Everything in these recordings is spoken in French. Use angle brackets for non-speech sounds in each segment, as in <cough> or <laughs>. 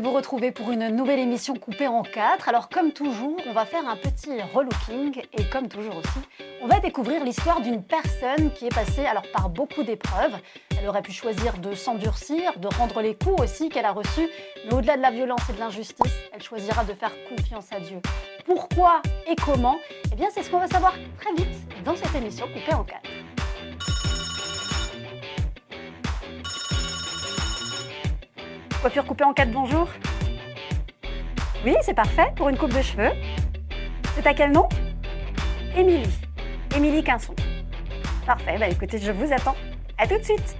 vous retrouver pour une nouvelle émission coupée en quatre. Alors comme toujours, on va faire un petit relooking et comme toujours aussi, on va découvrir l'histoire d'une personne qui est passée alors par beaucoup d'épreuves. Elle aurait pu choisir de s'endurcir, de rendre les coups aussi qu'elle a reçus, mais au-delà de la violence et de l'injustice, elle choisira de faire confiance à Dieu. Pourquoi et comment? Eh bien, c'est ce qu'on va savoir très vite dans cette émission coupée en quatre. Coiffure coupée en quatre, bonjour. Oui, c'est parfait pour une coupe de cheveux. C'est à quel nom? Émilie. Émilie Quinson. Parfait, bah écoutez, je vous attends. À tout de suite.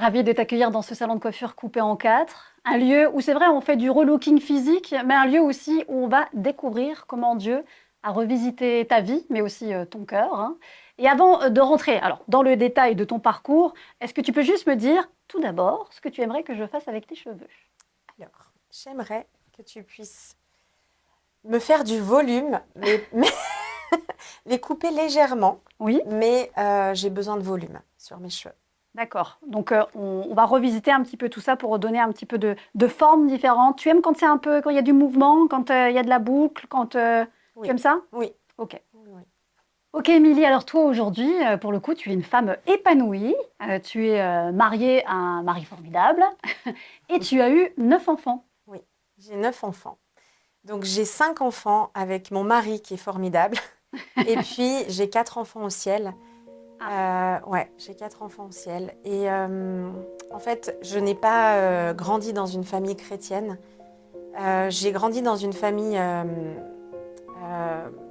Ravie de t'accueillir dans ce salon de coiffure coupé en quatre. Un lieu où c'est vrai, on fait du relooking physique, mais un lieu aussi où on va découvrir comment Dieu a revisité ta vie, mais aussi euh, ton cœur. hein. Et avant euh, de rentrer alors, dans le détail de ton parcours, est-ce que tu peux juste me dire, tout d'abord, ce que tu aimerais que je fasse avec tes cheveux? Alors, j'aimerais que tu puisses me faire du volume, mais, <laughs> mais <laughs> les couper légèrement, Oui, mais euh, j'ai besoin de volume sur mes cheveux. D'accord. Donc euh, on, on va revisiter un petit peu tout ça pour donner un petit peu de, de formes différentes. Tu aimes quand c'est un peu, quand il y a du mouvement, quand euh, il y a de la boucle, quand euh, Oui. tu aimes ça? Oui. Ok. Oui, oui. Ok, Émilie, alors toi aujourd'hui, pour le coup, tu es une femme épanouie. Tu es mariée à un mari formidable <laughs> et tu as eu neuf enfants. J'ai neuf enfants. Donc j'ai cinq enfants avec mon mari qui est formidable. <laughs> Et puis j'ai quatre enfants au ciel. Euh, ouais, j'ai quatre enfants au ciel. Et euh, en fait, je n'ai pas euh, grandi dans une famille chrétienne. Euh, j'ai grandi dans une famille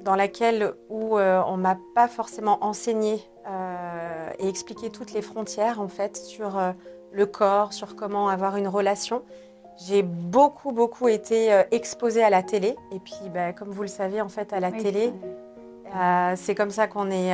dans laquelle où on m'a pas forcément enseigné et expliqué toutes les frontières en fait sur le corps, sur comment avoir une relation. J'ai beaucoup beaucoup été exposée à la télé et puis bah, comme vous le savez en fait à la Oui, télé c'est comme ça qu'on est.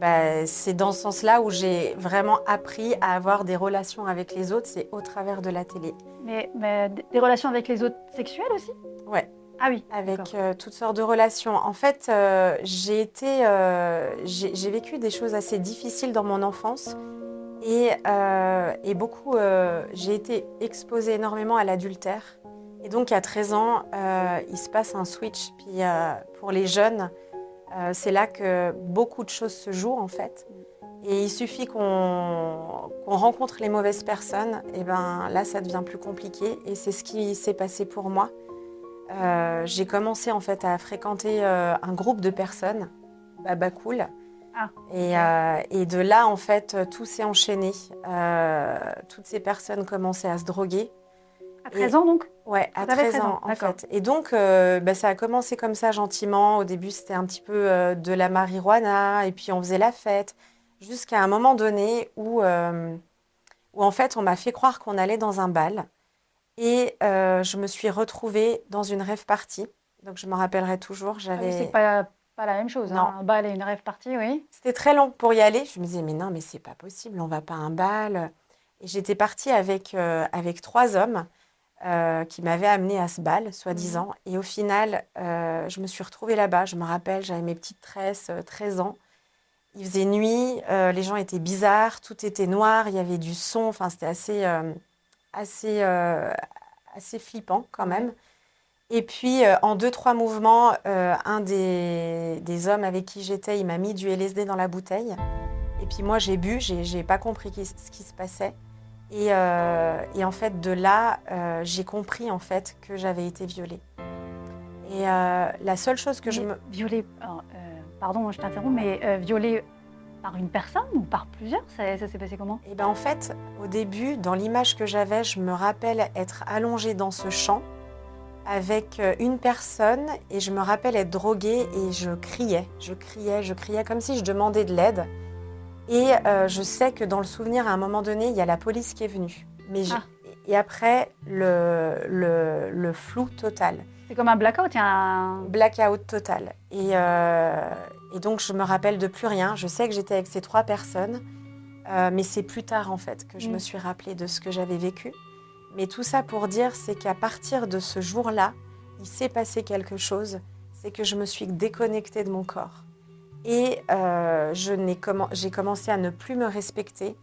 bah, c'est dans ce sens-là où j'ai vraiment appris à avoir des relations avec les autres, c'est au travers de la télé. Mais, mais des relations avec les autres sexuelles aussi? Ouais. Ah oui. Avec euh, toutes sortes de relations. En fait, euh, j'ai été, euh, j'ai vécu des choses assez difficiles dans mon enfance et, et beaucoup, j'ai été exposée énormément à l'adultère. Et donc à 13 ans, il se passe un switch. Puis pour les jeunes, euh, c'est là que beaucoup de choses se jouent en fait. Et il suffit qu'on rencontre les mauvaises personnes, et ben là ça devient plus compliqué. Et c'est ce qui s'est passé pour moi. Euh, j'ai commencé en fait à fréquenter euh, un groupe de personnes, Baba Cool. Ah, Et, euh, et de là, en fait, tout s'est enchaîné. Toutes ces personnes commençaient à se droguer. À 13 ans donc? Ouais, à T'avais 13 13 ans, en fait. Et donc, euh, bah, ça a commencé comme ça, gentiment. Au début, c'était un petit peu euh, de la marijuana, et puis on faisait la fête, jusqu'à un moment donné où, euh, où en fait, on m'a fait croire qu'on allait dans un bal. Et je me suis retrouvée dans une rêve party. Donc, je me rappellerai toujours. Ah oui, J'avais... C'est pas, pas la même chose. Non. hein. Un bal et une rêve partie, oui. C'était très long pour y aller. Je me disais, mais non, mais c'est pas possible, on va pas à un bal. Et j'étais partie avec, avec trois hommes euh, qui m'avaient amenée à ce bal, soi-disant. Et au final, euh, je me suis retrouvée là-bas. Je me rappelle, j'avais mes petites tresses, euh, 13 ans. Il faisait nuit, euh, les gens étaient bizarres, tout était noir, il y avait du son. Enfin, c'était assez, euh, assez, euh, assez flippant quand même. Et puis, euh, en deux, trois mouvements, euh, un des, des hommes avec qui j'étais, il m'a mis du LSD dans la bouteille. Et puis moi, j'ai bu, j'ai j'ai pas compris ce qui se passait. Et, euh, et en fait, de là, euh, j'ai compris en fait que j'avais été violée. Et euh, la seule chose que je me... Violée, alors, pardon, je t'interromps, mais violée par une personne ou par plusieurs Ça, ça s'est passé comment? Et ben en fait, au début, dans l'image que j'avais, je me rappelle être allongée dans ce champ avec une personne et je me rappelle être droguée et je criais, je criais, je criais comme si je demandais de l'aide. Et euh, je sais que dans le souvenir, à un moment donné, il y a la police qui est venue. Mais Ah. Et après, le, le, le flou total. C'est comme un blackout, il y a un... Blackout total. Et, euh, et donc, je me rappelle de plus rien. Je sais que j'étais avec ces trois personnes, euh, mais c'est plus tard, en fait, que je Mm. me suis rappelée de ce que j'avais vécu. Mais tout ça pour dire, c'est qu'à partir de ce jour-là, il s'est passé quelque chose, c'est que je me suis déconnectée de mon corps. Et euh, j'ai commencé à ne plus me respecter.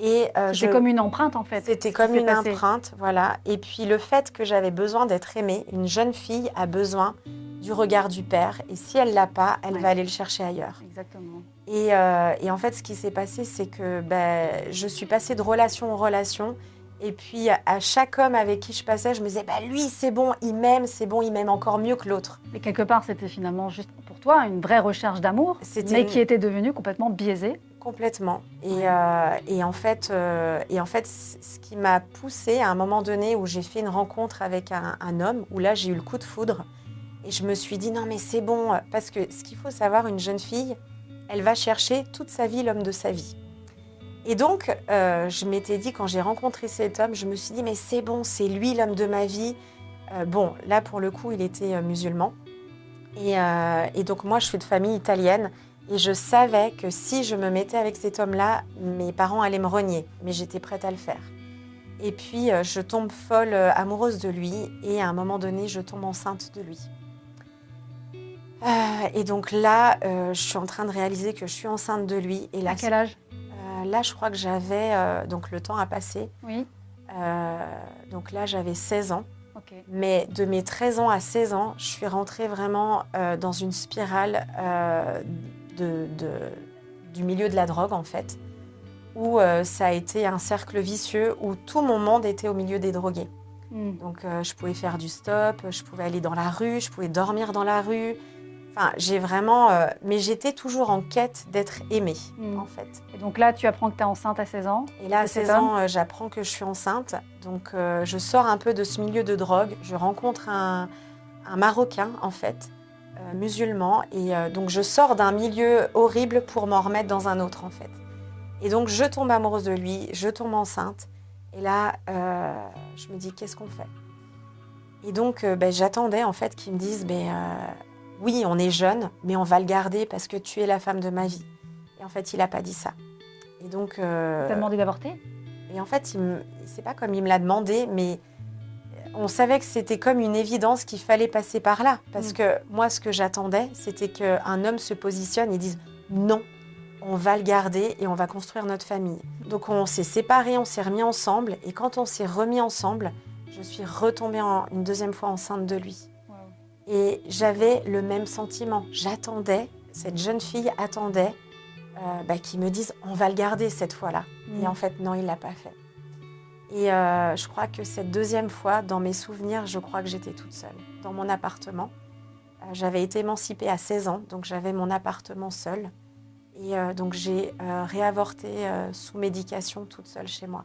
Et euh, C'était je- comme une empreinte en fait. c'était comme une passé. empreinte, voilà. Et puis le fait que j'avais besoin d'être aimée, une jeune fille a besoin du regard du père. Et si elle l'a pas, elle Ouais. va aller le chercher ailleurs. Exactement. Et, euh, et en fait, ce qui s'est passé, c'est que ben, je suis passée de relation en relation. Et puis, à chaque homme avec qui je passais, je me disais, bah, lui, c'est bon, il m'aime, c'est bon, il m'aime encore mieux que l'autre. Et quelque part, c'était finalement juste pour toi une vraie recherche d'amour, mais une- qui était devenue complètement biaisée. Complètement. Et, euh, en fait, euh, et en fait c- ce qui m'a poussée à un moment donné où j'ai fait une rencontre avec un, un homme, où là, j'ai eu le coup de foudre. Et je me suis dit, non, mais c'est bon. Parce que ce qu'il faut savoir, une jeune fille, elle va chercher toute sa vie l'homme de sa vie. Et donc, euh, je m'étais dit, quand j'ai rencontré cet homme, je me suis dit, mais c'est bon, c'est lui l'homme de ma vie. Euh, bon, là, pour le coup, il était euh, musulman. Et, euh, et donc, moi, je suis de famille italienne. Et je savais que si je me mettais avec cet homme-là, mes parents allaient me renier. Mais j'étais prête à le faire. Et puis, euh, je tombe folle euh, amoureuse de lui. Et à un moment donné, je tombe enceinte de lui. Euh, et donc là, euh, je suis en train de réaliser que je suis enceinte de lui. Et là, À quel âge? là je crois que j'avais... donc le temps a passé. Oui. Donc là, j'avais 16 ans. Mais de mes 13 ans à 16 ans, je suis rentrée vraiment euh, dans une spirale euh, de, de- du milieu de la drogue, en fait, où euh, ça a été un cercle vicieux où tout mon monde était au milieu des drogués. Hmm. Donc, je pouvais faire du stop, je pouvais aller dans la rue, je pouvais dormir dans la rue. Enfin, j'ai vraiment. euh, mais j'étais toujours en quête d'être aimée, Mm. en fait. Et donc là, tu apprends que tu es enceinte à 16 ans. Et là, à Et cet 16 ans, euh, j'apprends que je suis enceinte. Donc, euh, je sors un peu de ce milieu de drogue. Je rencontre un, un Marocain, en fait, musulman. Et donc, je sors d'un milieu horrible pour m'en remettre dans un autre, en fait. Et donc, je tombe amoureuse de lui, je tombe enceinte. Et là, je me dis, qu'est-ce qu'on fait? Et donc, ben, j'attendais, en fait, qu'ils me disent, ben, oui, on est jeune, mais on va le garder parce que tu es la femme de ma vie. Et en fait, il n'a pas dit ça. Et donc... euh, Tu as demandé d'avorter? et en fait, me- c'est pas comme il me l'a demandé, mais on savait que c'était comme une évidence qu'il fallait passer par là. Parce Mm. que moi, ce que j'attendais, c'était qu'un homme se positionne et dise non, on va le garder et on va construire notre famille. Donc on s'est séparés, on s'est remis ensemble. Et quand on s'est remis ensemble, je suis retombée en- une deuxième fois enceinte de lui. Et j'avais le même sentiment. J'attendais, cette jeune fille attendait euh, bah, qu'ils me disent on va le garder cette fois-là. Et en fait, non, il l'a pas fait. Et euh, je crois que cette deuxième fois, dans mes souvenirs, je crois que j'étais toute seule dans mon appartement. Euh, j'avais été émancipée à 16 ans, donc j'avais mon appartement seule. Et euh, donc j'ai réavorté sous médication toute seule chez moi.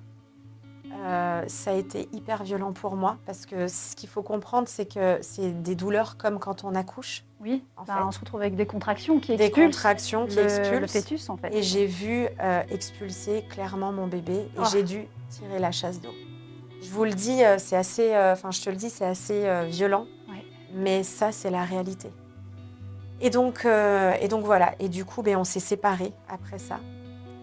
Euh, ça a été hyper violent pour moi parce que ce qu'il faut comprendre, c'est que c'est des douleurs comme quand on accouche, Oui. En Bah, fait. on se retrouve avec des contractions qui des expulsent contractions qui le, expulsent. le fœtus en fait. Et j'ai vu euh, expulser clairement mon bébé et Oh. j'ai dû tirer la chasse d'eau. Je vous le dis, euh, c'est assez, euh, enfin je te le dis, c'est assez violent, Ouais. mais ça c'est la réalité. Et donc, et donc voilà. Et du coup, ben, on s'est séparés après ça.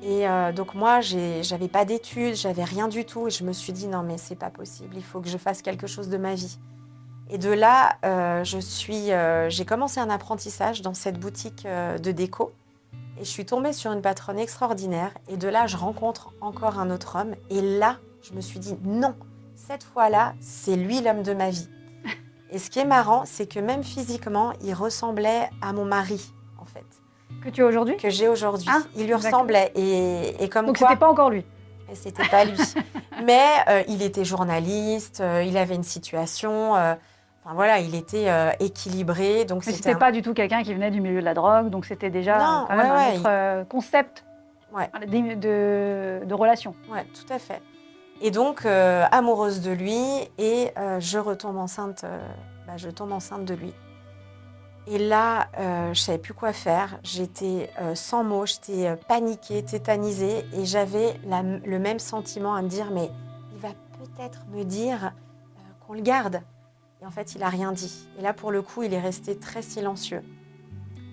Et euh, donc moi, j'avais pas d'études, j'avais rien du tout. Et je me suis dit non mais c'est pas possible. Il faut que je fasse quelque chose de ma vie. Et de là, euh, je suis, euh, j'ai commencé un apprentissage dans cette boutique de déco. Et je suis tombée sur une patronne extraordinaire. Et de là, je rencontre encore un autre homme. Et là, je me suis dit non, cette fois-là, c'est lui l'homme de ma vie. <laughs> Et ce qui est marrant, c'est que même physiquement, il ressemblait à mon mari, Que tu as aujourd'hui que j'ai aujourd'hui. Ah, il lui ressemblait. Et, et comme Donc quoi, c'était pas encore lui. c'était pas lui. <laughs> Mais euh, il était journaliste, euh, il avait une situation. euh, Enfin voilà, il était équilibré. Donc Mais c'était un- pas du tout quelqu'un qui venait du milieu de la drogue, donc c'était déjà Non, quand même ouais, un autre concept Ouais. de, de, de relation. Ouais, tout à fait. Et donc, amoureuse de lui, et je retombe enceinte, bah, je tombe enceinte de lui. Et là, euh, je savais plus quoi faire. J'étais euh, sans mots, j'étais euh, paniquée, tétanisée, et j'avais le même sentiment à me dire, mais il va peut-être me dire euh, qu'on le garde. Et en fait, il a rien dit. Et là, pour le coup, il est resté très silencieux.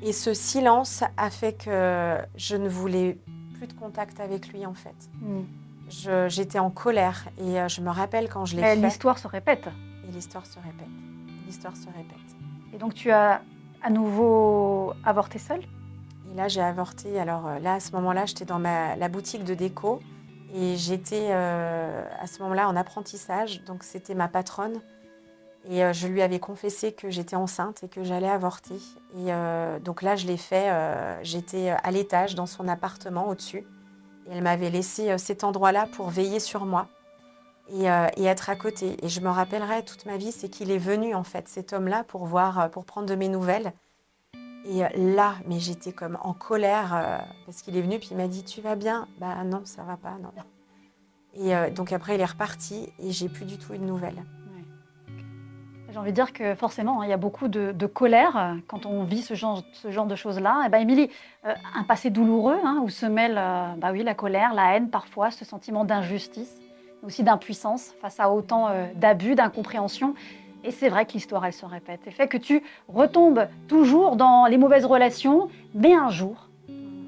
Et ce silence a fait que je ne voulais plus de contact avec lui, en fait. Hmm. J'étais en colère et je me rappelle quand je l'ai Mais fait L'histoire se répète. et l'histoire se répète. l'histoire se répète. Et donc tu as à nouveau avorté seule Et là, j'ai avorté. Alors euh, là, à ce moment-là, j'étais dans la boutique de déco et j'étais euh, à ce moment-là en apprentissage. Donc c'était ma patronne. Et euh, je lui avais confessé que j'étais enceinte et que j'allais avorter. Et donc là, je l'ai fait. j'étais à l'étage dans son appartement au-dessus. Et elle m'avait laissé cet endroit-là pour veiller sur moi et, euh, et être à côté. Et je me rappellerai toute ma vie, c'est qu'il est venu en fait, cet homme-là, pour voir, euh, pour prendre de mes nouvelles. Et euh, là, mais j'étais comme en colère parce qu'il est venu puis il m'a dit tu vas bien? Bah non, ça va pas, non. Et donc après il est reparti et j'ai plus du tout eu de nouvelles. J'ai envie de dire que forcément, hein, il y a beaucoup de, colère quand on vit ce genre, de choses-là. Et ben, Émilie, un passé douloureux hein, où se mêle bah oui, la colère, la haine parfois, ce sentiment d'injustice, mais aussi d'impuissance face à autant euh, d'abus, d'incompréhension. Et c'est vrai que l'histoire, elle se répète. Et fait que tu retombes toujours dans les mauvaises relations, mais un jour,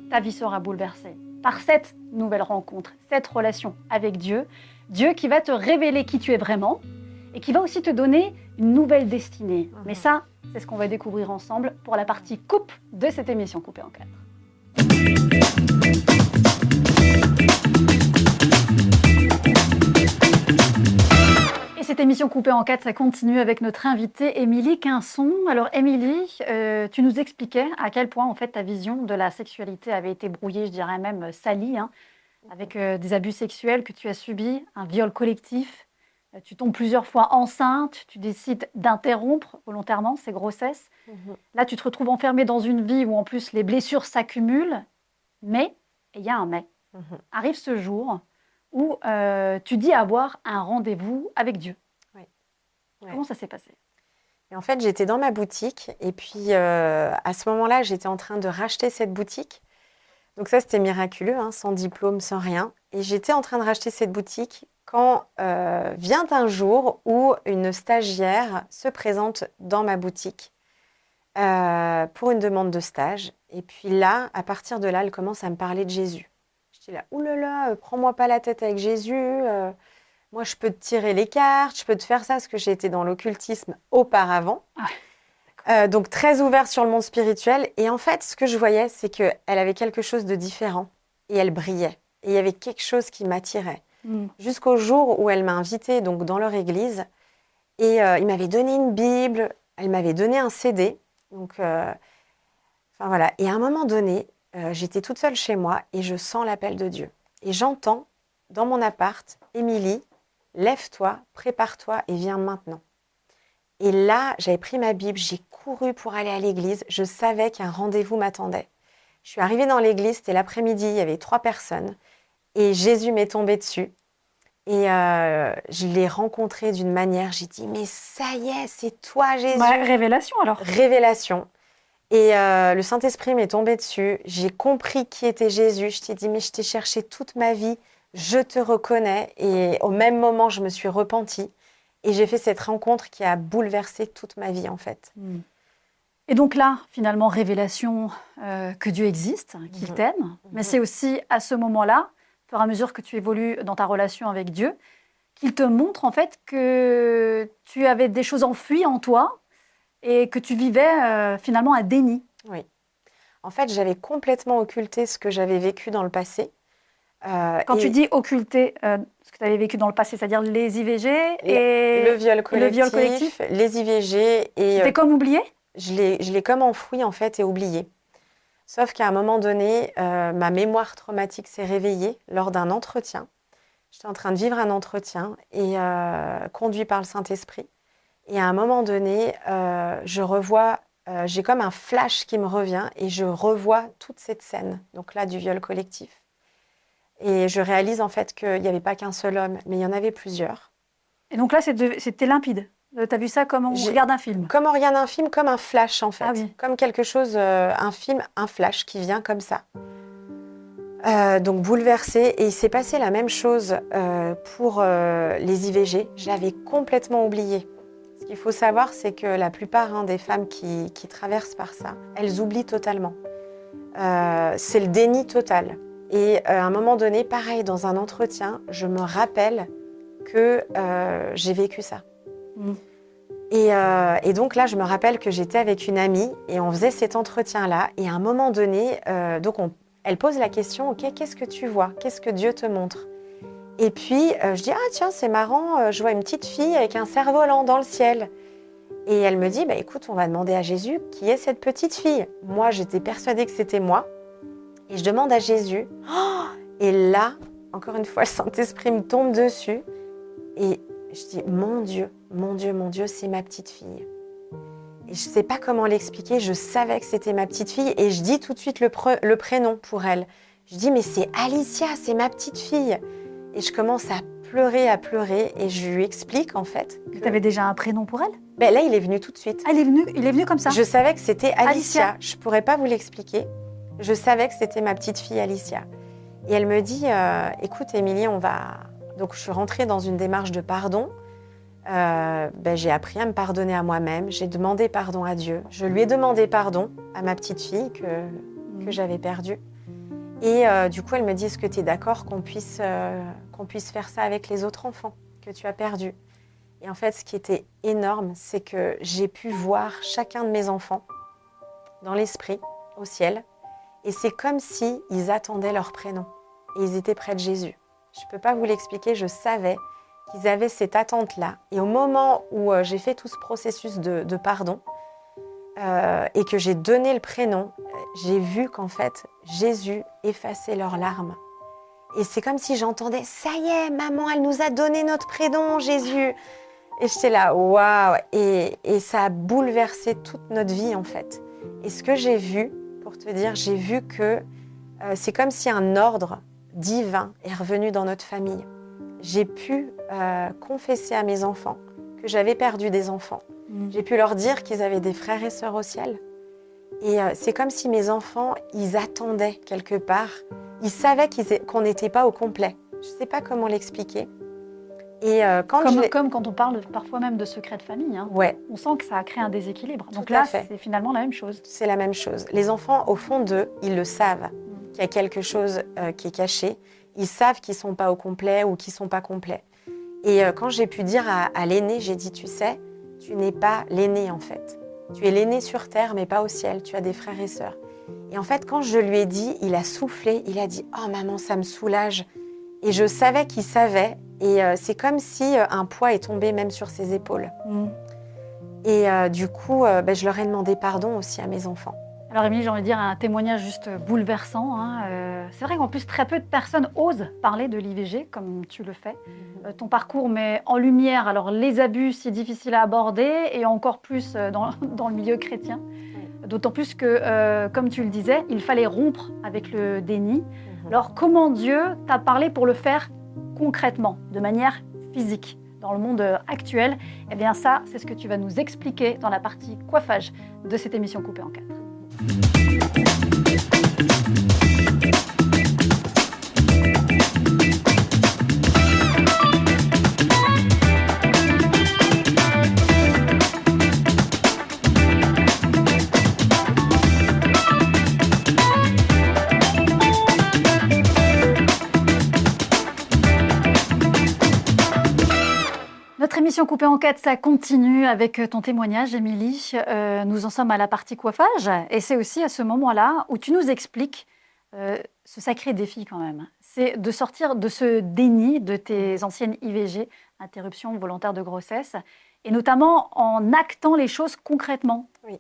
ta vie sera bouleversée par cette nouvelle rencontre, cette relation avec Dieu. Dieu qui va te révéler qui tu es vraiment et qui va aussi te donner une nouvelle destinée. Mhm. Mais ça, c'est ce qu'on va découvrir ensemble pour la partie coupe de cette émission coupée en quatre. Cette émission coupée en quatre, ça continue avec notre invitée Émilie Quinson. Alors Émilie, euh, tu nous expliquais à quel point en fait ta vision de la sexualité avait été brouillée, je dirais même euh, salie, hein, avec euh, des abus sexuels que tu as subis, un viol collectif. Euh, Tu tombes plusieurs fois enceinte, tu décides d'interrompre volontairement ces grossesses. Là, tu te retrouves enfermée dans une vie où en plus les blessures s'accumulent. Mais, il y a un mais, Mhm. arrive ce jour où tu dis avoir un rendez-vous avec Dieu. Ouais. Comment ça s'est passé? Et en fait, j'étais dans ma boutique et puis euh, à ce moment-là, j'étais en train de racheter cette boutique. Donc ça, c'était miraculeux, hein, sans diplôme, sans rien. Et j'étais en train de racheter cette boutique quand euh, vient un jour où une stagiaire se présente dans ma boutique euh, pour une demande de stage. Et puis là, à partir de là, elle commence à me parler de Jésus. J'étais là, oulala, prends-moi pas la tête avec Jésus. euh, moi, je peux te tirer les cartes, je peux te faire ça, parce que j'ai été dans l'occultisme auparavant. Ah, Euh, donc, très ouverte sur le monde spirituel. Et en fait, ce que je voyais, c'est qu'elle avait quelque chose de différent. Et elle brillait. Et il y avait quelque chose qui m'attirait. Jusqu'au jour où elle m'a invitée donc, dans leur église. Et euh, il m'avait donné une Bible, elle m'avait donné un CD. Donc, euh, enfin voilà. Et à un moment donné, euh, j'étais toute seule chez moi et je sens l'appel de Dieu. Et j'entends dans mon appart, Émilie, lève-toi, prépare-toi et viens maintenant. Et là, j'avais pris ma Bible, j'ai couru pour aller à l'église. Je savais qu'un rendez-vous m'attendait. Je suis arrivée dans l'église, c'était l'après-midi, il y avait trois personnes. Et Jésus m'est tombé dessus. Et euh, je l'ai rencontré d'une manière, j'ai dit, mais ça y est, c'est toi Jésus. Révélation alors. Révélation. Et euh, le Saint-Esprit m'est tombé dessus. J'ai compris qui était Jésus. Je t'ai dit, mais je t'ai cherché toute ma vie. Je te reconnais. Et au même moment, je me suis repentie. Et j'ai fait cette rencontre qui a bouleversé toute ma vie, en fait. Et donc là, finalement, révélation euh, que Dieu existe, hein, qu'il Mhm. t'aime. Mais Mhm. c'est aussi à ce moment-là, au fur et à mesure que tu évolues dans ta relation avec Dieu, qu'il te montre en fait que tu avais des choses enfuies en toi et que tu vivais euh, finalement un déni. En fait, j'avais complètement occulté ce que j'avais vécu dans le passé. Euh, Quand et tu dis occulter euh, ce que tu avais vécu dans le passé, c'est-à-dire les IVG et le viol le collectif, viol collectif les IVG, et euh, c'était comme oublié? je l'ai, je l'ai comme enfoui en fait et oublié. Sauf qu'à un moment donné, euh, ma mémoire traumatique s'est réveillée lors d'un entretien. J'étais en train de vivre un entretien et conduit par le Saint-Esprit. Et à un moment donné, je revois, j'ai comme un flash qui me revient et je revois toute cette scène, donc là du viol collectif. Et je réalise en fait qu'il n'y avait pas qu'un seul homme, mais il y en avait plusieurs. Et donc là, c'était limpide. Tu as vu ça comme on regarde un film? Comme on regarde un film, comme un flash en fait. Ah oui. Comme quelque chose, euh, un film, un flash qui vient comme ça. Euh, donc bouleversée. Et il s'est passé la même chose euh, pour euh, les IVG. Je l'avais complètement oublié. Ce qu'il faut savoir, c'est que la plupart hein, des femmes qui, qui traversent par ça, elles oublient totalement. Euh, c'est le déni total. Et euh, à un moment donné, pareil, dans un entretien, je me rappelle que euh, j'ai vécu ça. Mm. Et, euh, et donc là, je me rappelle que j'étais avec une amie et on faisait cet entretien-là. Et à un moment donné, euh, donc on- elle pose la question, ok, qu'est-ce que tu vois? Qu'est-ce que Dieu te montre? Et puis je dis, ah tiens, c'est marrant, je vois une petite fille avec un cerf-volant dans le ciel. Et elle me dit, bah écoute, on va demander à Jésus qui est cette petite fille. Moi, j'étais persuadée que c'était moi. Et je demande à Jésus. Oh <gasps> et là, encore une fois, le Saint-Esprit me tombe dessus. Et je dis, mon Dieu, mon Dieu, mon Dieu, c'est ma petite fille. Et je ne sais pas comment l'expliquer, je savais que c'était ma petite fille. Et je dis tout de suite le, pre- le prénom pour elle. Je dis, mais c'est Alicia, c'est ma petite fille. Et je commence à pleurer, à pleurer. Et je lui explique, en fait. Tu que- avais déjà un prénom pour elle? Ben, là, il est venu tout de suite. Ah, il est venu, il est venu comme ça? Je savais que c'était Alicia. Alicia. Je ne pourrais pas vous l'expliquer. Je savais que c'était ma petite fille Alicia. Et elle me dit, euh, écoute Émilie, on va... Donc je suis rentrée dans une démarche de pardon. Euh, ben, j'ai appris à me pardonner à moi-même. J'ai demandé pardon à Dieu. Je lui ai demandé pardon à ma petite fille que, que j'avais perdue. Et euh, du coup, elle me dit, est-ce que tu es d'accord qu'on puisse, qu'on puisse faire ça avec les autres enfants que tu as perdus? Et en fait, ce qui était énorme, c'est que j'ai pu voir chacun de mes enfants dans l'esprit, au ciel. Et c'est comme si ils attendaient leur prénom. Et ils étaient près de Jésus. Je ne peux pas vous l'expliquer, je savais qu'ils avaient cette attente-là. Et au moment où euh, j'ai fait tout ce processus de, pardon, euh, et que j'ai donné le prénom, euh, j'ai vu qu'en fait, Jésus effaçait leurs larmes. Et c'est comme si j'entendais Ça y est, maman, elle nous a donné notre prénom, Jésus. Et j'étais là, waouh et ça a bouleversé toute notre vie, en fait. Et ce que j'ai vu, pour te dire, j'ai vu que euh, c'est comme si un ordre divin est revenu dans notre famille. J'ai pu euh, confesser à mes enfants que j'avais perdu des enfants. Mhm. J'ai pu leur dire qu'ils avaient des frères et sœurs au ciel. Et euh, c'est comme si mes enfants, ils attendaient quelque part. Ils savaient qu'on n'était pas au complet. Je ne sais pas comment l'expliquer. Et euh, quand Comme, quand on parle parfois même de secret de famille, hein. Ouais, on sent que ça a créé un déséquilibre. Donc Tout là, c'est finalement la même chose. c'est la même chose. Les enfants, au fond d'eux, ils le savent, Mm. qu'il y a quelque chose euh, qui est caché. Ils savent qu'ils sont pas au complet ou qu'ils sont pas complets. Et euh, quand j'ai pu dire à, à l'aîné, j'ai dit, tu sais, tu n'es pas l'aîné en fait. Tu es l'aîné sur terre, mais pas au ciel. Tu as des frères et sœurs. Et en fait, quand je lui ai dit, il a soufflé, il a dit, oh maman, ça me soulage. Et je savais qu'il savait. Et euh, c'est comme si euh, un poids est tombé même sur ses épaules. Mhm. Et euh, du coup, euh, ben, je leur ai demandé pardon aussi à mes enfants. Alors Émilie, j'ai envie de dire un témoignage juste bouleversant. hein. C'est vrai qu'en plus, très peu de personnes osent parler de l'IVG comme tu le fais. Euh, ton parcours met en lumière alors les abus si difficiles à aborder et encore plus dans, <laughs> dans le milieu chrétien. D'autant plus que, euh, comme tu le disais, il fallait rompre avec le déni. Alors comment Dieu t'a parlé pour le faire concrètement, de manière physique dans le monde euh, actuel Eh bien ça, c'est ce que tu vas nous expliquer dans la partie coiffage de cette émission coupée en quatre. Notre émission coupée en quatre, ça continue avec ton témoignage, Émilie. Euh, nous en sommes à la partie coiffage et c'est aussi à ce moment-là où tu nous expliques euh, ce sacré défi quand même. C'est de sortir de ce déni de tes anciennes IVG, interruption volontaire de grossesse, et notamment en actant les choses concrètement. Oui.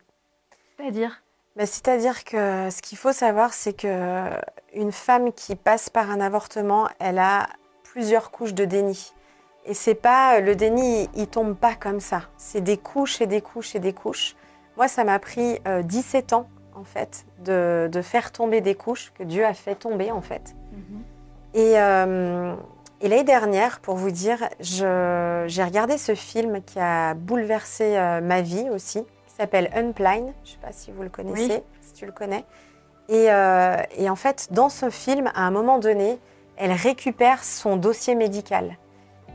C'est-à-dire? Ben, C'est-à-dire que ce qu'il faut savoir, c'est que une femme qui passe par un avortement, elle a plusieurs couches de déni. Et c'est pas le déni, il, il tombe pas comme ça. C'est des couches et des couches et des couches. Moi, ça m'a pris euh, 17 ans en fait de, de faire tomber des couches que Dieu a fait tomber en fait. Et, euh, et l'année dernière, pour vous dire, j'ai regardé ce film qui a bouleversé euh, ma vie aussi, qui s'appelle Unplane. Je ne sais pas si vous le connaissez, Oui. si tu le connais. Et, euh, et en fait, dans ce film, à un moment donné, elle récupère son dossier médical.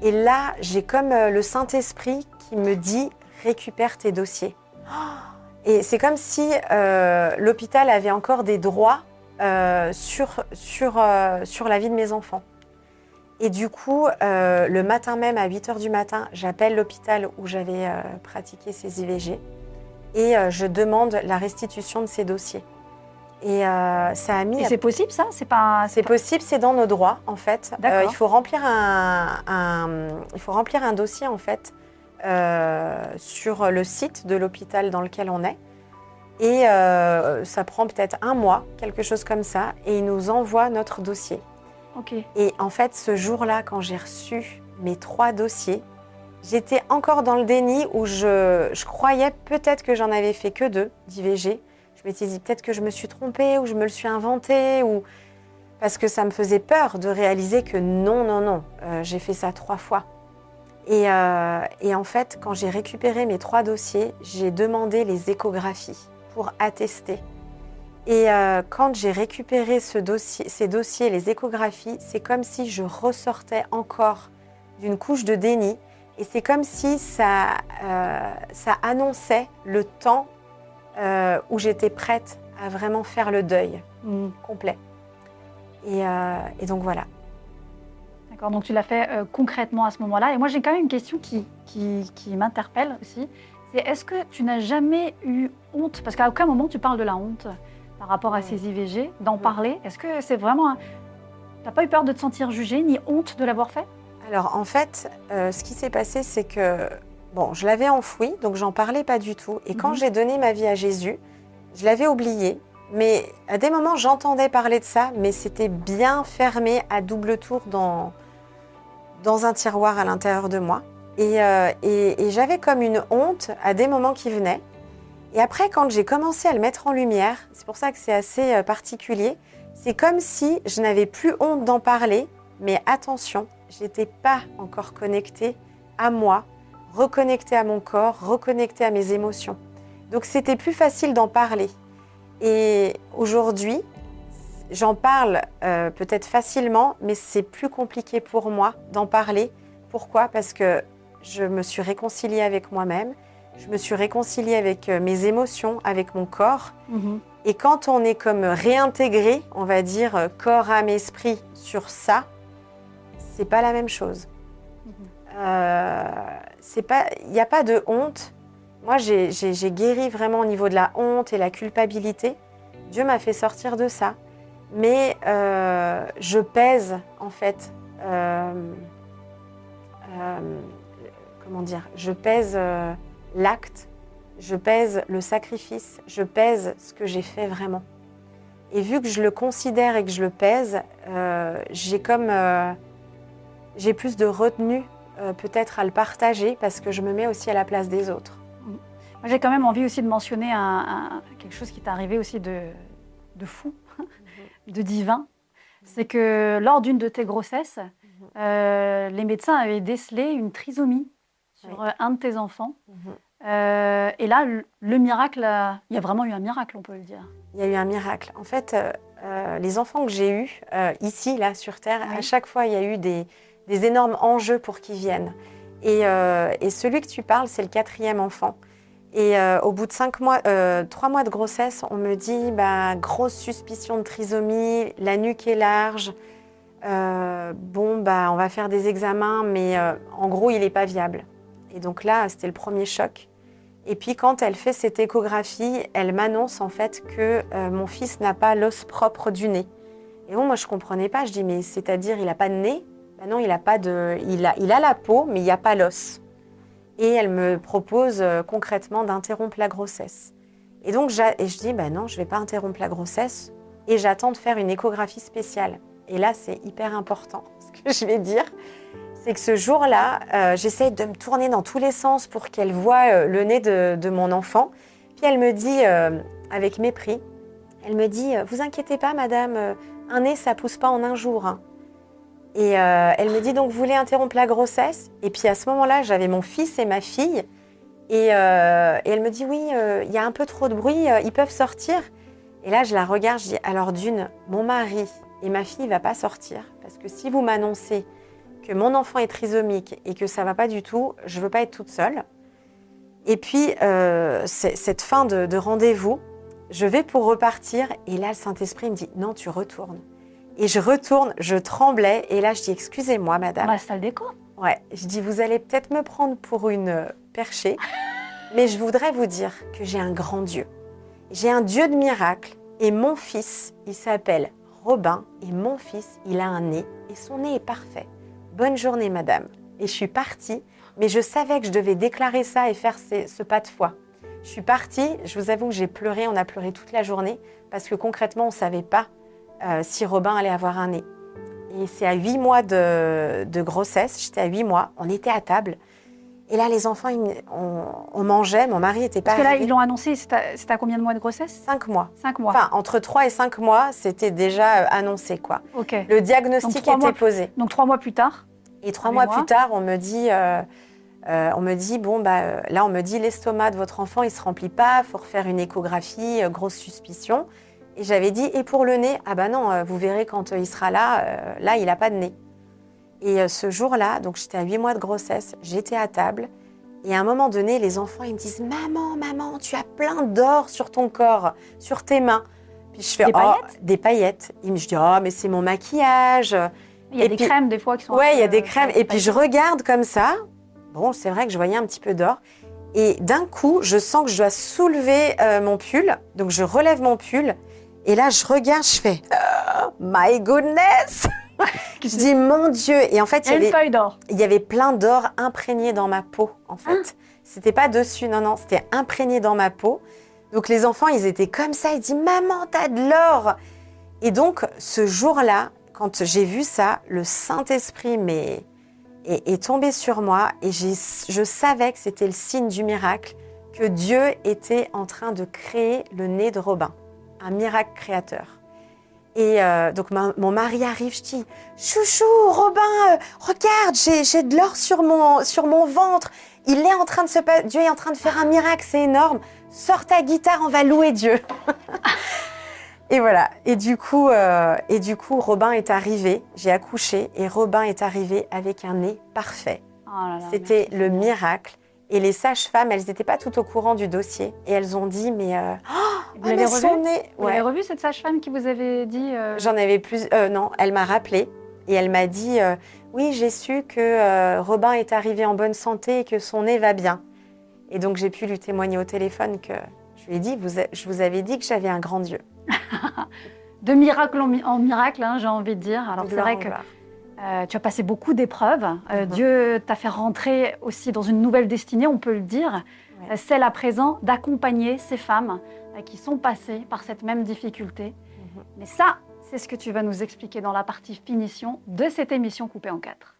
Et là, j'ai comme euh, le Saint-Esprit qui me dit récupère tes dossiers. Et c'est comme si euh, l'hôpital avait encore des droits euh, sur, sur, la vie de mes enfants. Et du coup, le matin même, à 8 h du matin, j'appelle l'hôpital où j'avais pratiqué ces IVG et je demande la restitution de ces dossiers. Et ça a mis. Et c'est possible, ça? C'est pas. C'est possible, c'est dans nos droits, en fait. il faut remplir un, un, il faut remplir un dossier, en fait, sur le site de l'hôpital dans lequel on est. Et ça prend peut-être un mois, quelque chose comme ça, et ils nous envoient notre dossier. Et en fait, ce jour-là, quand j'ai reçu mes trois dossiers, j'étais encore dans le déni où je, croyais peut-être que j'en avais fait que deux d'IVG. Je dit peut-être que je me suis trompée ou je me le suis inventé ou parce que ça me faisait peur de réaliser que non, non, non, euh, j'ai fait ça trois fois. Et, euh, et en fait, quand j'ai récupéré mes trois dossiers, j'ai demandé les échographies pour attester et euh, quand j'ai récupéré ce dossier, ces dossiers, les échographies, c'est comme si je ressortais encore d'une couche de déni. Et c'est comme si ça, ça annonçait le temps euh, où j'étais prête à vraiment faire le deuil mm. complet. Et, et, donc voilà. D'accord, donc tu l'as fait concrètement à ce moment-là. Et moi j'ai quand même une question qui, qui, qui m'interpelle aussi. C'est est-ce que tu n'as jamais eu honte? Parce qu'à aucun moment tu parles de la honte par rapport à ces IVG, d'en parler Est-ce que c'est vraiment... Tu n'as pas eu peur de te sentir jugée, ni honte de l'avoir fait? Alors en fait, euh, ce qui s'est passé, c'est que, bon, je l'avais enfoui, donc j'en parlais pas du tout. Et quand mhm. j'ai donné ma vie à Jésus, je l'avais oublié. Mais à des moments, j'entendais parler de ça, mais c'était bien fermé à double tour dans, dans un tiroir à l'intérieur de moi. Et, euh, et j'avais comme une honte à des moments qui venaient. Et après, quand j'ai commencé à le mettre en lumière, c'est pour ça que c'est assez euh, particulier, c'est comme si je n'avais plus honte d'en parler, mais attention, je n'étais pas encore connectée à moi, reconnectée à mon corps, reconnectée à mes émotions. Donc c'était plus facile d'en parler. Et aujourd'hui, j'en parle euh, peut-être facilement, mais c'est plus compliqué pour moi d'en parler. Pourquoi? Parce que je me suis réconciliée avec moi-même je me suis réconciliée avec euh, mes émotions, avec mon corps. Mhm. Et quand on est comme réintégré, on va dire euh, corps, âme, esprit sur ça, c'est pas la même chose. Il n'y a pas de honte. Moi, j'ai guéri vraiment au niveau de la honte et la culpabilité. Dieu m'a fait sortir de ça. Mais je pèse, en fait, comment dire, je pèse l'acte, je pèse le sacrifice, je pèse ce que j'ai fait vraiment. Et vu que je le considère et que je le pèse, euh, j'ai comme euh, j'ai plus de retenue euh, peut-être à le partager parce que je me mets aussi à la place des autres. Moi, j'ai quand même envie aussi de mentionner quelque chose qui est arrivé aussi de, de fou, de divin. C'est que lors d'une de tes grossesses, les médecins avaient décelé une trisomie sur un de tes enfants. Mhm. Euh, et là, le, miracle, il y a vraiment eu un miracle, on peut le dire. Il y a eu un miracle. En fait, euh, euh, les enfants que j'ai eus ici, là, sur Terre, à chaque fois, il y a eu des, énormes enjeux pour qu'ils viennent. Et, celui que tu parles, c'est le quatrième enfant. Et au bout de mois, trois mois de grossesse, on me dit bah, grosse suspicion de trisomie, la nuque est large. bon, bah, on va faire des examens, mais en gros, il n'est pas viable. Et donc là, c'était le premier choc. Et puis quand elle fait cette échographie, elle m'annonce en fait que euh, mon fils n'a pas l'os propre du nez. Et bon, moi je comprenais pas. Je dis mais c'est-à-dire il n'a pas de nez? Non, il a pas de, il a, il a la peau, mais il n'y a pas l'os. Et elle me propose euh, concrètement d'interrompre la grossesse. Et donc et je dis ben non, je vais pas interrompre la grossesse. Et j'attends de faire une échographie spéciale. Et là c'est hyper important <laughs> ce que je vais dire c'est que ce jour-là, euh, j'essaie de me tourner dans tous les sens pour qu'elle voie euh, le nez de, mon enfant. Puis elle me dit, euh, avec mépris, elle me dit, vous inquiétez pas, madame, un nez, ça pousse pas en un jour. Hein. Et elle me dit, donc, vous voulez interrompre la grossesse? Et puis à ce moment-là, j'avais mon fils et ma fille. Et, et elle me dit, oui, il y a un peu trop de bruit, ils peuvent sortir. Et là, je la regarde, je dis, alors d'une, mon mari et ma fille ne vont pas sortir. Parce que si vous m'annoncez que mon enfant est trisomique et que ça va pas du tout, je veux pas être toute seule. Et puis, euh, cette fin de, rendez-vous, je vais pour repartir et là, le Saint-Esprit me dit non, tu retournes. Et je retourne, je tremblais. Et là, je dis Excusez-moi, madame. Dans la salle d'écho Ouais, je dis Vous allez peut-être me prendre pour une euh, perchée, <laughs> mais je voudrais vous dire que j'ai un grand Dieu. J'ai un Dieu de miracles. Et mon fils, il s'appelle Robin. Et mon fils, il a un nez. Et son nez est parfait. Bonne journée, madame. Et je suis partie. Mais je savais que je devais déclarer ça et faire ces- ce pas de foi. Je suis partie, je vous avoue que j'ai pleuré, on a pleuré toute la journée, parce que concrètement, on ne savait pas euh, si Robin allait avoir un nez. Et c'est à huit mois de, de grossesse, j'étais à huit mois, on était à table. Et là, les enfants, ils on, on mangeait, mon mari était pas Parce que là, ils l'ont annoncé, c'est à, combien de mois de grossesse? Cinq mois. Cinq mois. Enfin, entre trois et cinq mois, c'était déjà euh, annoncé, quoi. ok. Le diagnostic était mois. posé. Donc trois mois plus tard, Et trois mois mois. plus tard, on me dit, euh, euh, on me dit, bon bah là, on me dit l'estomac de votre enfant, il se remplit pas, faut refaire une échographie, euh, grosse suspicion. Et j'avais dit, et pour le nez, ah bah non, euh, vous verrez quand euh, il sera là, euh, là, il a pas de nez. Et ce jour-là, donc j'étais à huit mois de grossesse, j'étais à table. Et à un moment donné, les enfants, ils me disent, maman, maman, tu as plein d'or sur ton corps, sur tes mains. Puis je fais, Des oh, paillettes? des paillettes. Ils me disent, oh, mais c'est mon maquillage. il y a Et des puis- crèmes des fois qui sont. Ouais, il y a des crèmes. Et puis je regarde comme ça. Bon, c'est vrai que je voyais un petit peu d'or. Et d'un coup, je sens que je dois soulever euh, mon pull. Donc je relève mon pull. Et là, je regarde, je fais Oh, My goodness <laughs> Je dis mon Dieu. Et en fait, Il y une avait, feuille d'or. il y avait plein d'or imprégné dans ma peau, en fait. Ah. C'était pas dessus, non, non, c'était imprégné dans ma peau. Donc les enfants, ils étaient comme ça. Ils disent Maman, t'as de l'or Et donc, ce jour-là, quand j'ai vu ça, le Saint-Esprit m'est- est, est tombé sur moi et je savais que c'était le signe du miracle, que Dieu était en train de créer le nez de Robin, un miracle créateur. Et euh, donc ma- mon mari arrive, je dis Chouchou, Robin, euh, regarde, j'ai j'ai de l'or sur mon, sur mon ventre. Il est en train de se Dieu est en train de faire un miracle, c'est énorme. Sors ta guitare, on va louer Dieu. <laughs> et voilà. Et du coup, euh, et du coup, Robin est arrivé. J'ai accouché et Robin est arrivé avec un nez parfait. Oh C'était le miracle. Et les sages-femmes, elles n'étaient pas toutes au courant du dossier. Et elles ont dit, mais, euh, <gasps> Vous ah, l'avez mais revu son nez. Vous Ouais. revu cette sage-femme qui vous avait dit euh, J'en avais plus. euh, non, elle m'a rappelé et elle m'a dit euh, Oui, j'ai su que Robin est arrivé en bonne santé et que son nez va bien. Et donc, j'ai pu lui témoigner au téléphone que je lui ai dit vous a- Je vous avais dit que j'avais un grand Dieu. <laughs> de miracle en, mi- en miracle, hein, j'ai envie de dire. Alors c'est vrai que. Euh, tu as passé beaucoup d'épreuves. Euh, Mhm. Dieu t'a fait rentrer aussi dans une nouvelle destinée, on peut le dire. Ouais. Euh, Celle à présent d'accompagner ces femmes qui sont passées par cette même difficulté. Mhm. Mais ça, c'est ce que tu vas nous expliquer dans la partie finition de cette émission coupée en quatre.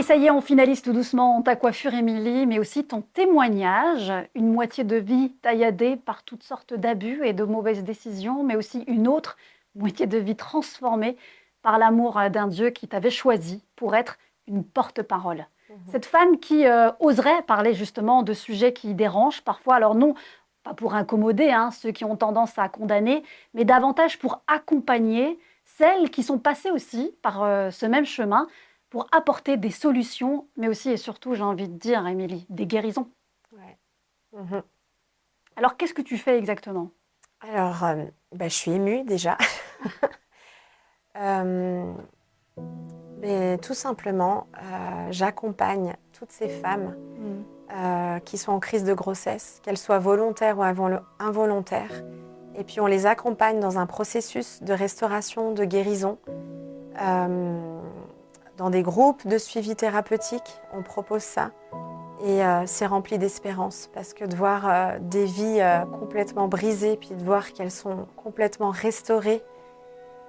Et ça y est, on finalise tout doucement ta coiffure, Émilie, mais aussi ton témoignage. Une moitié de vie tailladée par toutes sortes d'abus et de mauvaises décisions, mais aussi une autre moitié de vie transformée par l'amour d'un Dieu qui t'avait choisi pour être une porte-parole. Mhm. Cette femme qui euh, oserait parler justement de sujets qui dérangent parfois, alors non, pas pour incommoder hein, ceux qui ont tendance à condamner, mais davantage pour accompagner celles qui sont passées aussi par euh, ce même chemin pour apporter des solutions, mais aussi et surtout, j'ai envie de dire, Émilie, des guérisons. Ouais. Mhm. Alors, qu'est-ce que tu fais exactement? Alors, euh, bah, je suis émue déjà. <laughs> Euh, mais tout simplement, euh, j'accompagne toutes ces femmes euh, qui sont en crise de grossesse, qu'elles soient volontaires ou invol- involontaires. Et puis on les accompagne dans un processus de restauration, de guérison, euh, dans des groupes de suivi thérapeutique. On propose ça. Et euh, c'est rempli d'espérance parce que de voir euh, des vies euh, complètement brisées, puis de voir qu'elles sont complètement restaurées,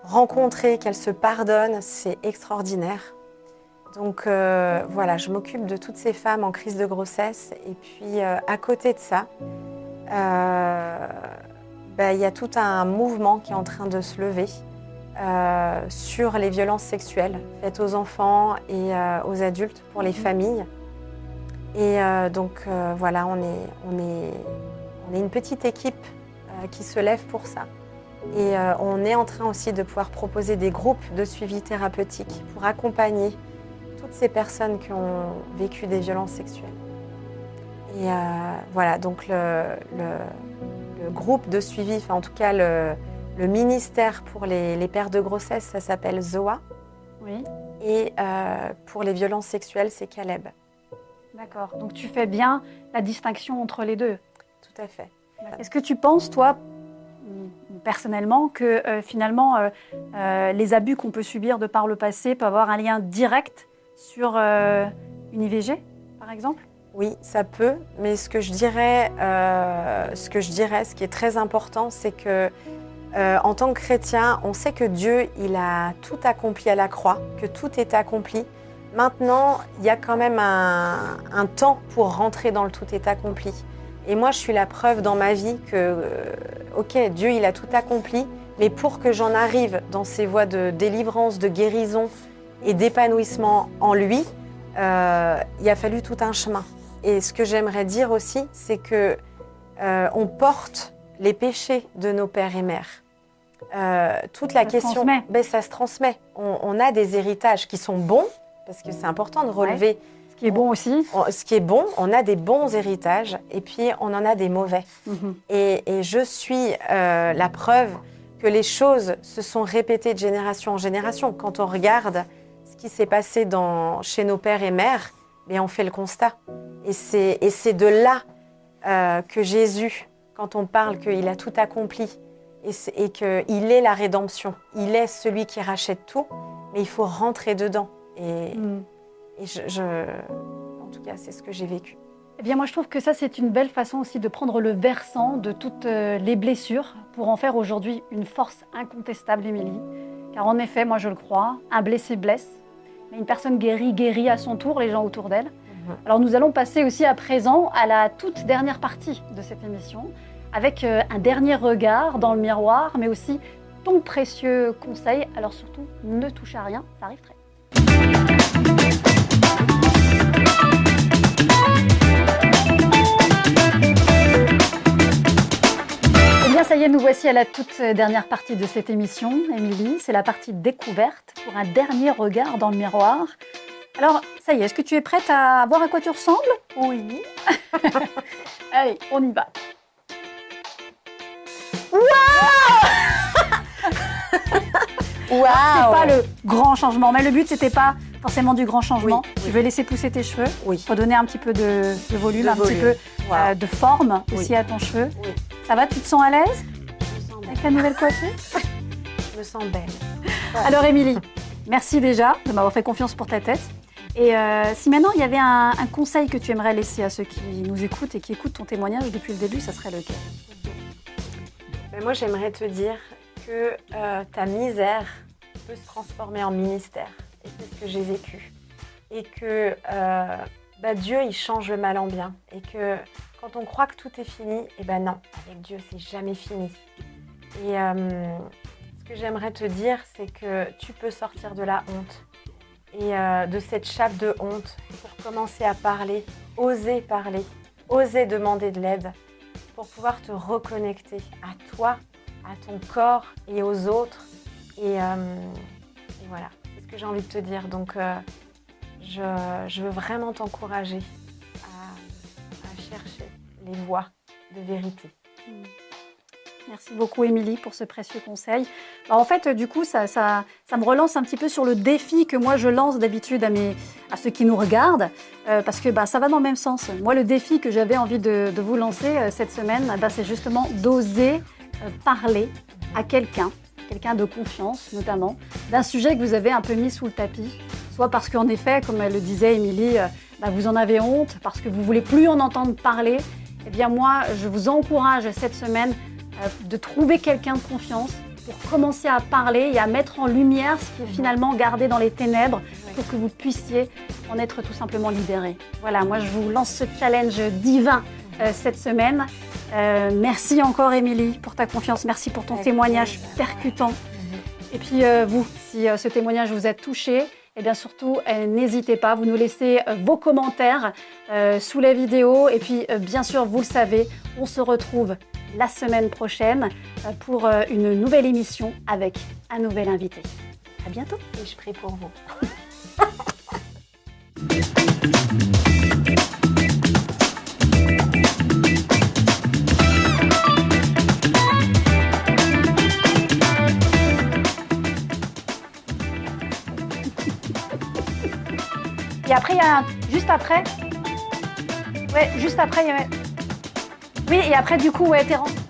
rencontrées, qu'elles se pardonnent, c'est extraordinaire. Donc voilà, je m'occupe de toutes ces femmes en crise de grossesse. Et puis à côté de ça, ben, il y a tout un mouvement qui est en train de se lever euh, sur les violences sexuelles faites aux enfants et euh, aux adultes pour les familles. Et euh, donc voilà, on est, on, est, on est une petite équipe qui se lève pour ça. Et on est en train aussi de pouvoir proposer des groupes de suivi thérapeutique pour accompagner toutes ces personnes qui ont vécu des violences sexuelles. Et voilà, donc le, groupe de suivi, enfin en tout cas le, ministère pour les, les, pères de grossesse, ça s'appelle ZOA. Oui. Et pour les violences sexuelles, c'est Caleb. D'accord. Donc tu fais bien la distinction entre les deux. Tout à fait. Est-ce que tu penses, toi, personnellement, que euh, finalement, euh, euh, les abus qu'on peut subir de par le passé peuvent avoir un lien direct sur une IVG, par exemple? Oui, ça peut. Mais ce que je dirais, ce que je dirais, ce qui est très important, c'est que en tant que chrétien, on sait que Dieu, il a tout accompli à la croix, que tout est accompli. Maintenant, il y a quand même un, un temps pour rentrer dans le tout est accompli. Et moi, je suis la preuve dans ma vie que, euh, ok, Dieu, il a tout accompli, mais pour que j'en arrive dans ces voies de délivrance, de guérison et d'épanouissement en lui, euh, il a fallu tout un chemin. Et ce que j'aimerais dire aussi, c'est que euh, on porte les péchés de nos pères et mères. Toute la question, ben, ça se transmet. On, a des héritages qui sont bons, parce que c'est important de relever qui est bon aussi. Ce qui est bon, on a des bons héritages et puis on en a des mauvais. Mhm. Et, je suis euh, la preuve que les choses se sont répétées de génération en génération. Quand on regarde ce qui s'est passé dans, chez nos pères et mères, mais on fait le constat. Et c'est de là euh, que Jésus, quand on parle qu'il a tout accompli et, et qu'il est la rédemption, il est celui qui rachète tout, mais il faut rentrer dedans. Et, mm. Et je, en tout cas, c'est ce que j'ai vécu. Eh bien, moi, je trouve que ça, c'est une belle façon aussi de prendre le versant de toutes euh, les blessures pour en faire aujourd'hui une force incontestable, Émilie. Car en effet, moi, je le crois, un blessé blesse, mais une personne guérie guérit à son tour les gens autour d'elle. Mhm. Alors, nous allons passer aussi à présent à la toute dernière partie de cette émission, avec euh, un dernier regard dans le miroir, mais aussi ton précieux conseil. Alors, surtout, ne touche à rien, ça arrive très vite. ça y est, nous voici à la toute dernière partie de cette émission, Émilie. C'est la partie découverte pour un dernier regard dans le miroir. Alors, ça y est, est-ce que tu es prête à voir à quoi tu ressembles? Oui. <laughs> Allez, on y va. Waouh <laughs> Waouh C'est pas le grand changement, mais le but c'était pas forcément du grand changement. tu veux laisser pousser tes cheveux, oui. redonner un petit peu de, volume, un petit peu euh, de forme aussi à ton cheveu. Ça va, tu te sens à l'aise avec ta nouvelle coiffure? <laughs> Je me sens belle. Alors Émilie, merci déjà de m'avoir fait confiance pour ta tête. Et euh, si maintenant il y avait un, conseil que tu aimerais laisser à ceux qui nous écoutent et qui écoutent ton témoignage depuis le début, ça serait lequel? Moi j'aimerais te dire que euh, ta misère peut se transformer en ministère. Et c'est ce que j'ai vécu. Et que euh, bah, Dieu, il change le mal en bien. Et que quand on croit que tout est fini, et eh ben non, avec Dieu, c'est jamais fini. Et euh, ce que j'aimerais te dire, c'est que tu peux sortir de la honte et de cette chape de honte pour commencer à parler, oser parler, oser demander de l'aide pour pouvoir te reconnecter à toi, à ton corps et aux autres. Et, euh, voilà, c'est ce que j'ai envie de te dire. Donc, je, veux vraiment t'encourager les voies de vérité. Merci beaucoup, Émilie, pour ce précieux conseil. En fait, du coup, ça, me relance un petit peu sur le défi que moi, je lance d'habitude à, ceux qui nous regardent, euh, parce que bah, ça va dans le même sens. Moi, le défi que j'avais envie de, vous lancer euh, cette semaine, bah, c'est justement d'oser euh, parler à quelqu'un, quelqu'un de confiance notamment, d'un sujet que vous avez un peu mis sous le tapis, soit parce qu'en effet, comme le disait, Émilie, bah, vous en avez honte, parce que vous voulez plus en entendre parler, eh bien moi, je vous encourage cette semaine de trouver quelqu'un de confiance pour commencer à parler et à mettre en lumière ce qui est finalement gardé dans les ténèbres pour que vous puissiez en être tout simplement libéré. Voilà, moi je vous lance ce challenge divin euh, cette semaine. Euh, merci encore Émilie pour ta confiance, merci pour ton témoignage percutant. Et puis vous, si ce témoignage vous a touché, et eh bien surtout, euh, n'hésitez pas, vous nous laissez euh, vos commentaires euh, sous la vidéo. Et puis, bien sûr, vous le savez, on se retrouve la semaine prochaine pour une nouvelle émission avec un nouvel invité. À bientôt. Et je prie pour vous. <laughs> Et après, il y a un... juste après. Ouais, juste après, il y a. Oui, et après, du coup, ouais, t'es rentré.